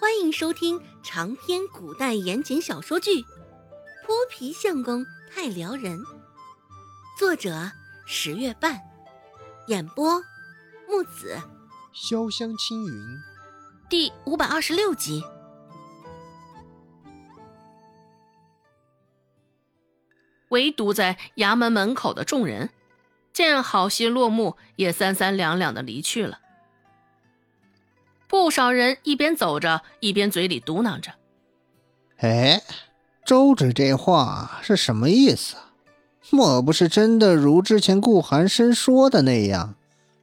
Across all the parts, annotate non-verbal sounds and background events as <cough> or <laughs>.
欢迎收听长篇古代言情小说剧《泼皮相公太撩人》，作者十月半，演播木子潇湘青云，第五百二十六集。唯独在衙门门口的众人，见好戏落幕，也三三两两的离去了。不少人一边走着，一边嘴里嘟囔着：“哎，周芷这话是什么意思？莫不是真的如之前顾寒生说的那样，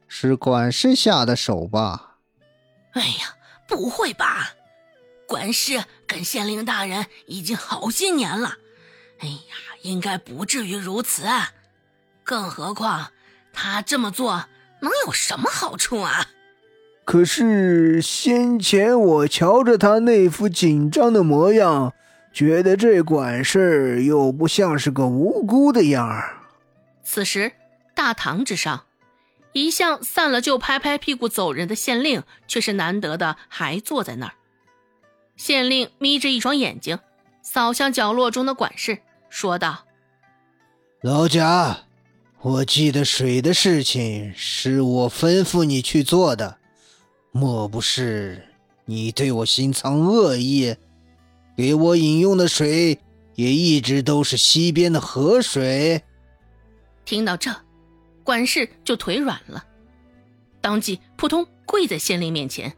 是管事下的手吧？”“哎呀，不会吧！管事跟县令大人已经好些年了，哎呀，应该不至于如此。更何况他这么做能有什么好处啊？”可是先前我瞧着他那副紧张的模样，觉得这管事又不像是个无辜的样儿。此时大堂之上，一向散了就拍拍屁股走人的县令，却是难得的还坐在那儿。县令眯着一双眼睛，扫向角落中的管事，说道：“老贾，我记得水的事情是我吩咐你去做的。”莫不是你对我心藏恶意，给我饮用的水也一直都是西边的河水？听到这，管事就腿软了，当即扑通跪在县令面前：“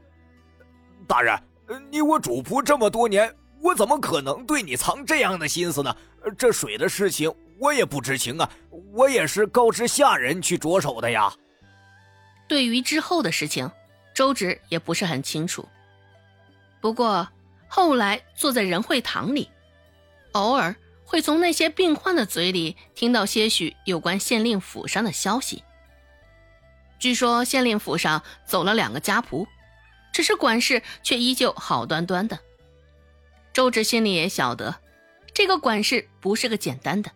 大人，你我主仆这么多年，我怎么可能对你藏这样的心思呢？这水的事情我也不知情啊，我也是告知下人去着手的呀。对于之后的事情。”周芷也不是很清楚，不过后来坐在仁惠堂里，偶尔会从那些病患的嘴里听到些许有关县令府上的消息。据说县令府上走了两个家仆，只是管事却依旧好端端的。周芷心里也晓得，这个管事不是个简单的。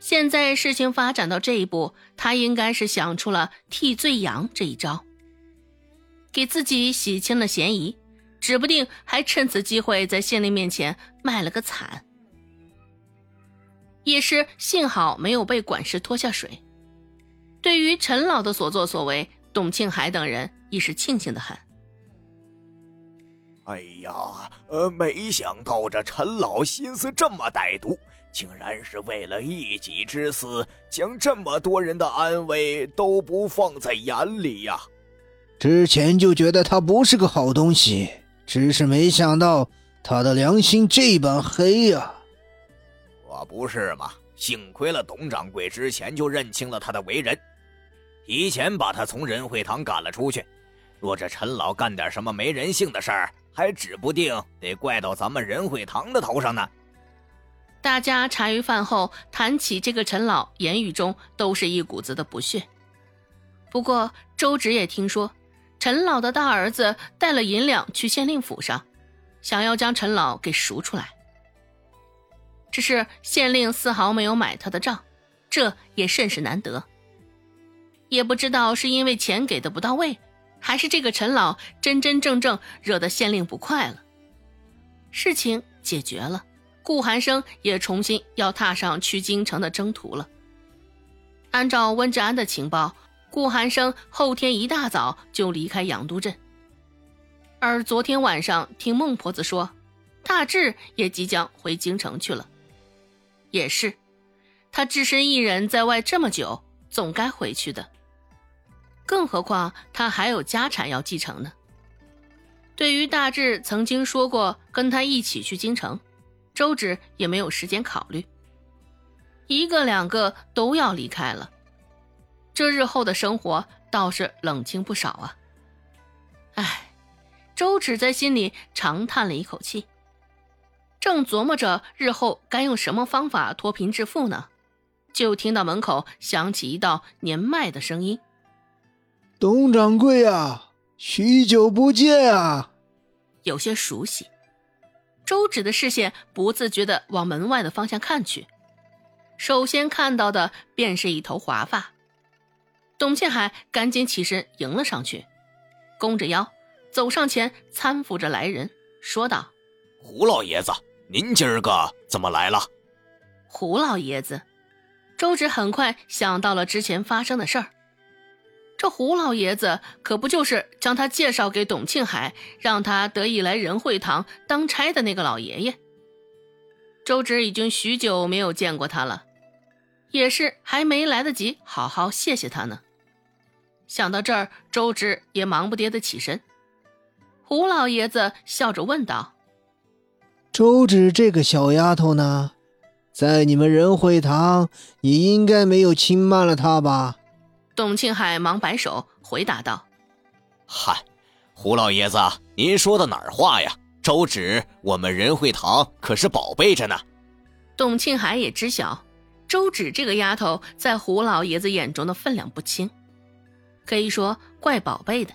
现在事情发展到这一步，他应该是想出了替罪羊这一招。给自己洗清了嫌疑，指不定还趁此机会在县令面前卖了个惨。也是幸好没有被管事拖下水。对于陈老的所作所为，董庆海等人亦是庆幸的很。哎呀，呃，没想到这陈老心思这么歹毒，竟然是为了一己之私，将这么多人的安危都不放在眼里呀。之前就觉得他不是个好东西，只是没想到他的良心这般黑呀！我不是嘛？幸亏了董掌柜之前就认清了他的为人，提前把他从仁惠堂赶了出去。若这陈老干点什么没人性的事儿，还指不定得怪到咱们仁惠堂的头上呢。大家茶余饭后谈起这个陈老，言语中都是一股子的不屑。不过周芷也听说。陈老的大儿子带了银两去县令府上，想要将陈老给赎出来。只是县令丝毫没有买他的账，这也甚是难得。也不知道是因为钱给的不到位，还是这个陈老真真正正惹得县令不快了。事情解决了，顾寒生也重新要踏上去京城的征途了。按照温志安的情报。顾寒生后天一大早就离开阳都镇，而昨天晚上听孟婆子说，大志也即将回京城去了。也是，他只身一人在外这么久，总该回去的。更何况他还有家产要继承呢。对于大志曾经说过跟他一起去京城，周芷也没有时间考虑，一个两个都要离开了。这日后的生活倒是冷清不少啊。唉，周芷在心里长叹了一口气，正琢磨着日后该用什么方法脱贫致富呢，就听到门口响起一道年迈的声音：“董掌柜啊，许久不见啊！”有些熟悉。周芷的视线不自觉地往门外的方向看去，首先看到的便是一头华发。董庆海赶紧起身迎了上去，弓着腰走上前搀扶着来人，说道：“胡老爷子，您今儿个怎么来了？”胡老爷子，周芷很快想到了之前发生的事儿。这胡老爷子可不就是将他介绍给董庆海，让他得以来仁惠堂当差的那个老爷爷？周芷已经许久没有见过他了，也是还没来得及好好谢谢他呢。想到这儿，周芷也忙不迭的起身。胡老爷子笑着问道：“周芷这个小丫头呢，在你们仁惠堂，你应该没有轻慢了她吧？”董庆海忙摆手回答道：“嗨，胡老爷子，您说的哪儿话呀？周芷，我们仁惠堂可是宝贝着呢。”董庆海也知晓，周芷这个丫头在胡老爷子眼中的分量不轻，可以说怪宝贝的。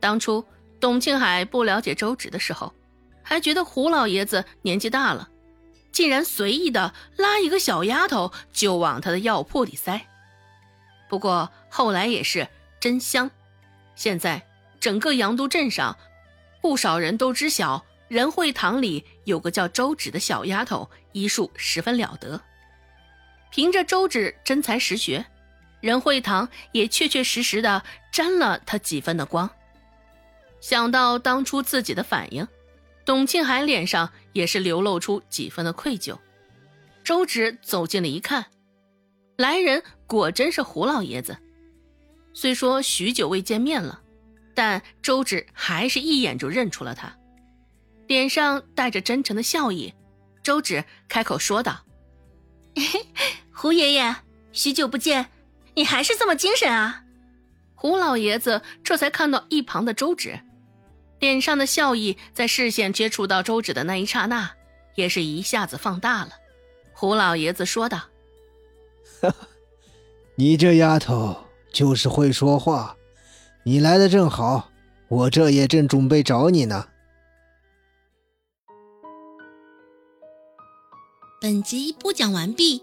当初。董庆海不了解周芷的时候，还觉得胡老爷子年纪大了，竟然随意的拉一个小丫头就往他的药铺里塞。不过后来也是真香，现在整个阳都镇上，不少人都知晓仁惠堂里有个叫周芷的小丫头，医术十分了得。凭着周芷真才实学，任惠堂也确确实实的沾了她几分的光。想到当初自己的反应，董庆海脸上也是流露出几分的愧疚。周芷走近了一看，来人果真是胡老爷子。虽说许久未见面了，但周芷还是一眼就认出了他，脸上带着真诚的笑意。周芷开口说道：“嘿 <laughs> 胡爷爷，许久不见，你还是这么精神啊！”胡老爷子这才看到一旁的周芷。脸上的笑意在视线接触到周芷的那一刹那，也是一下子放大了。胡老爷子说道：“你这丫头就是会说话，你来的正好，我这也正准备找你呢。”本集播讲完毕，